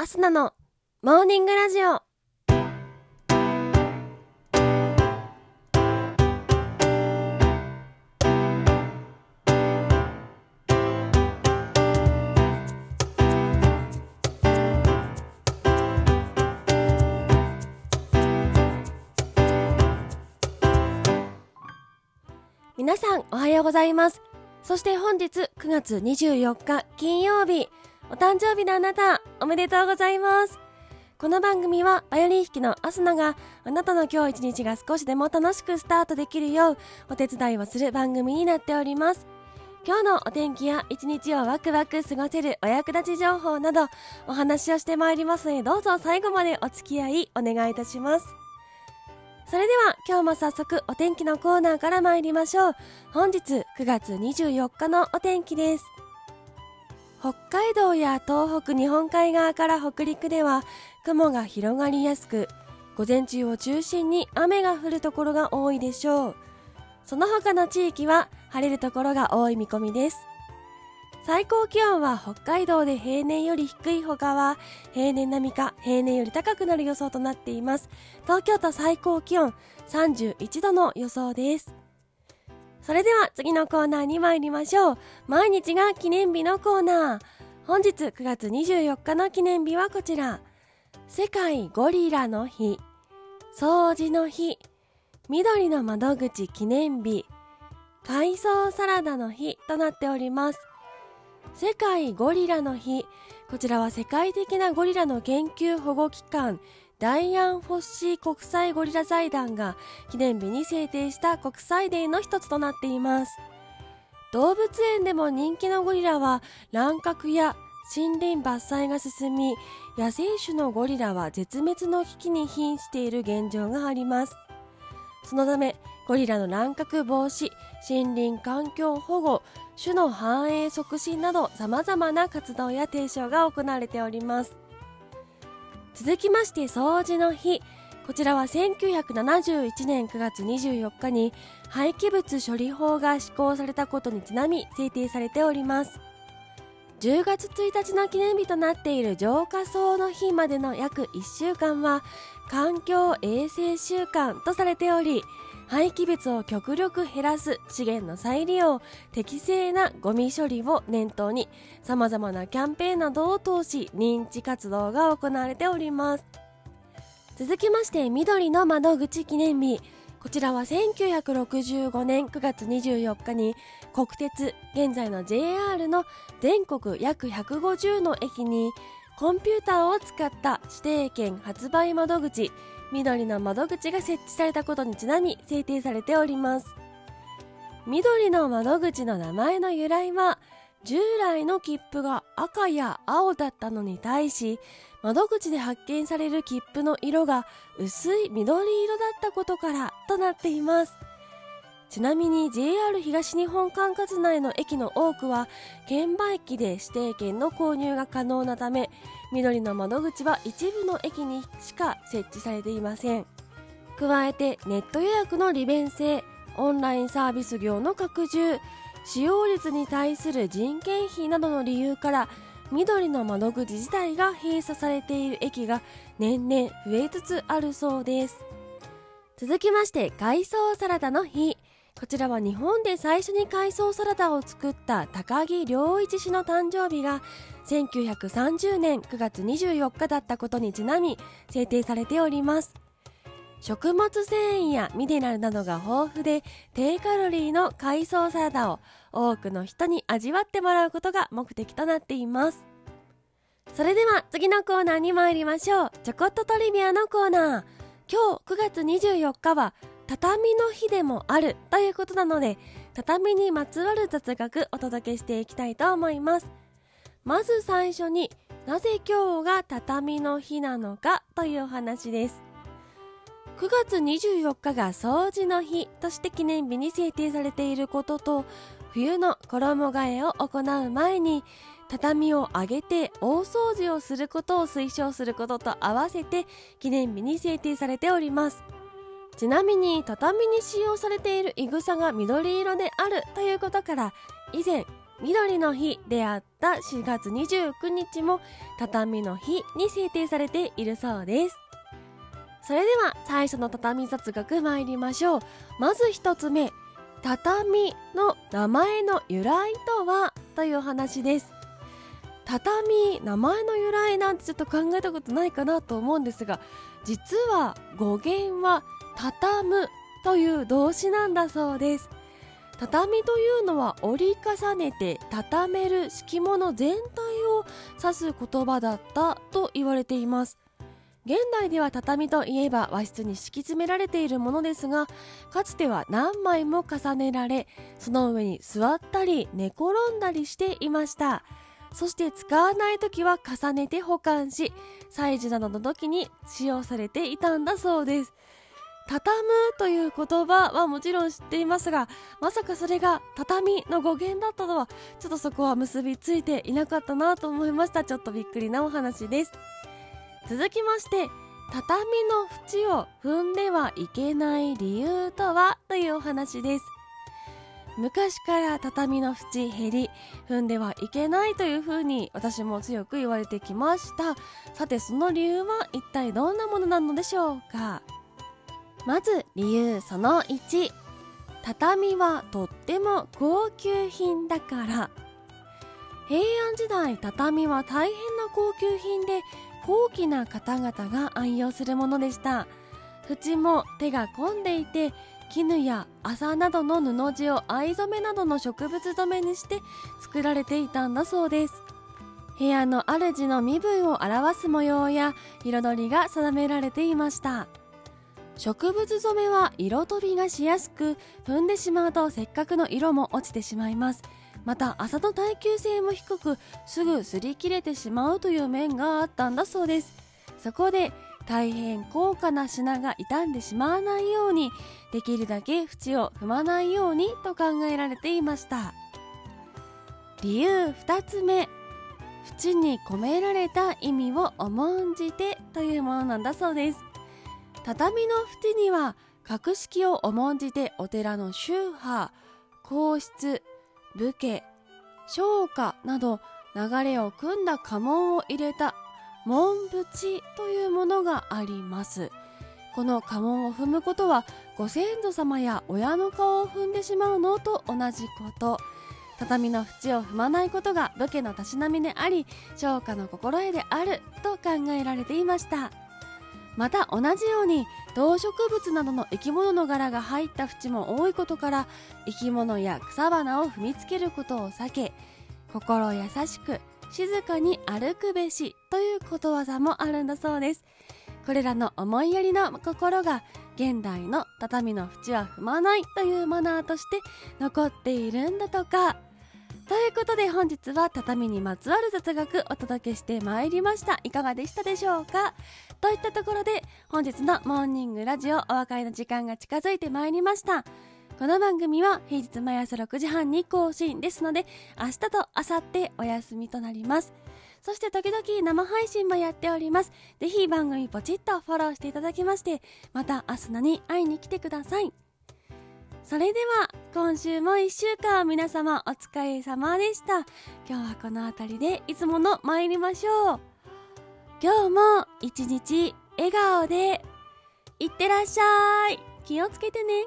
アスナのモーニングラジオ。皆さんおはようございます。そして本日9月24日金曜日。お誕生日のあなたおめでとうございます。この番組はバイオリン弾きのアスナがあなたの今日一日が少しでも楽しくスタートできるようお手伝いをする番組になっております。今日のお天気や一日をワクワク過ごせるお役立ち情報などお話をしてまいりますのでどうぞ最後までお付き合いお願いいたします。それでは今日も早速お天気のコーナーから参りましょう。本日9月24日のお天気です。北海道や東北日本海側から北陸では雲が広がりやすく午前中を中心に雨が降るところが多いでしょう。その他の地域は晴れるところが多い見込みです。最高気温は北海道で平年より低い他は平年並みか平年より高くなる予想となっています。東京都最高気温31度の予想です。それでは次のコーナーに参りましょう。毎日が記念日のコーナー。本日9月24日の記念日はこちら。世界ゴリラの日。掃除の日。緑の窓口記念日。海藻サラダの日となっております。世界ゴリラの日。こちらは世界的なゴリラの研究保護機関ダイアン・フォッシー国際ゴリラ財団が記念日に制定した国際デーの一つとなっています。動物園でも人気のゴリラは乱獲や森林伐採が進み野生種のゴリラは絶滅の危機に瀕している現状があります。そのためゴリラの乱獲防止森林環境保護種の繁栄促進など様々な活動や提唱が行われております。続きまして掃除の日。こちらは1971年9月24日に廃棄物処理法が施行されたことにちなみ制定されております。10月1日の記念日となっている浄化槽の日までの約1週間は環境衛生週間とされており廃棄物を極力減らす資源の再利用適正なゴミ処理を念頭に様々なキャンペーンなどを通し認知活動が行われております。続きまして緑の窓口記念日。こちらは1965年9月24日に国鉄現在の JR の全国約150の駅にコンピューターを使った指定券発売窓口。緑の窓口が設置されたことにちなみ制定されております。緑の窓口の名前の由来は従来の切符が赤や青だったのに対し窓口で発見される切符の色が薄い緑色だったことからとなっています。ちなみに JR 東日本管轄内の駅の多くは券売機で指定券の購入が可能なため緑の窓口は一部の駅にしか設置されていません。加えてネット予約の利便性オンラインサービス業の拡充使用率に対する人件費などの理由から緑の窓口自体が閉鎖されている駅が年々増えつつあるそうです。続きまして海藻サラダの日。こちらは日本で最初に海藻サラダを作った高木良一氏の誕生日が1930年9月24日だったことにちなみ制定されております。食物繊維やミネラルなどが豊富で低カロリーの海藻サラダを多くの人に味わってもらうことが目的となっています。それでは次のコーナーに参りましょう。ちょこっとトリビアのコーナー。今日9月24日は畳の日でもあるということなので畳にまつわる雑学お届けしていきたいと思います。まず最初になぜ今日が畳の日なのかというお話です。9月24日が掃除の日として記念日に制定されていることと冬の衣替えを行う前に畳を上げて大掃除をすることを推奨することと合わせて記念日に制定されております。ちなみに畳に使用されているいぐさが緑色であるということから以前緑の日であった4月29日も畳の日に制定されているそうです。それでは最初の畳雑学参りましょう。まず一つ目畳の名前の由来とはというお話です。畳名前の由来なんてちょっと考えたことないかなと思うんですが実は語源は畳むという動詞なんだそうです。畳というのは折り重ねて畳める敷物全体を指す言葉だったと言われています。現代では畳といえば和室に敷き詰められているものですがかつては何枚も重ねられその上に座ったり寝転んだりしていました。そして使わない時は重ねて保管し祭事などの時に使用されていたんだそうです。畳むという言葉はもちろん知っていますがまさかそれが畳の語源だったとはちょっとそこは結びついていなかったなと思いました。ちょっとびっくりなお話です。続きまして畳の縁を踏んではいけない理由とはというお話です。昔から畳の縁減り踏んではいけないというふうに私も強く言われてきました。さてその理由は一体どんなものなのでしょうか？まず理由その1畳はとっても高級品だから。平安時代畳は大変な高級品で高貴な方々が愛用するものでした。縁も手が込んでいて絹や麻などの布地を藍染めなどの植物染めにして作られていたんだそうです。部屋の主の身分を表す模様や彩りが定められていました。植物染めは色飛びがしやすく踏んでしまうとせっかくの色も落ちてしまいます。また麻の耐久性も低くすぐ擦り切れてしまうという面があったんだそうです。そこで大変高価な品が傷んでしまわないようにできるだけ縁を踏まないようにと考えられていました。理由2つ目。縁に込められた意味を重んじてというものなんだそうです。畳の縁には格式を重んじてお寺の宗派皇室武家昇華など流れを組んだ家紋を入れた紋縁というものがあります。この家紋を踏むことはご先祖様や親の顔を踏んでしまうのと同じこと。畳の縁を踏まないことが武家のたしなみであり昇華の心得であると考えられていました。また同じように動植物などの生き物の柄が入った縁も多いことから生き物や草花を踏みつけることを避け心優しく静かに歩くべしということわざもあるんだそうです。これらの思いやりの心が現代の畳の縁は踏まないというマナーとして残っているんだとか。ということで本日は畳にまつわる雑学お届けしてまいりました。いかがでしたでしょうか？といったところで本日のモーニングラジオお別れの時間が近づいてまいりました。この番組は平日毎朝6時半に更新ですので明日と明後日お休みとなります。そして時々生配信もやっておりますぜひ番組ポチッとフォローしていただきましてまた明日のに会いに来てください。それでは今週も1週間皆様お疲れ様でした。今日はこの辺りでいつもの参りましょう。今日も一日笑顔でいってらっしゃい。気をつけてね。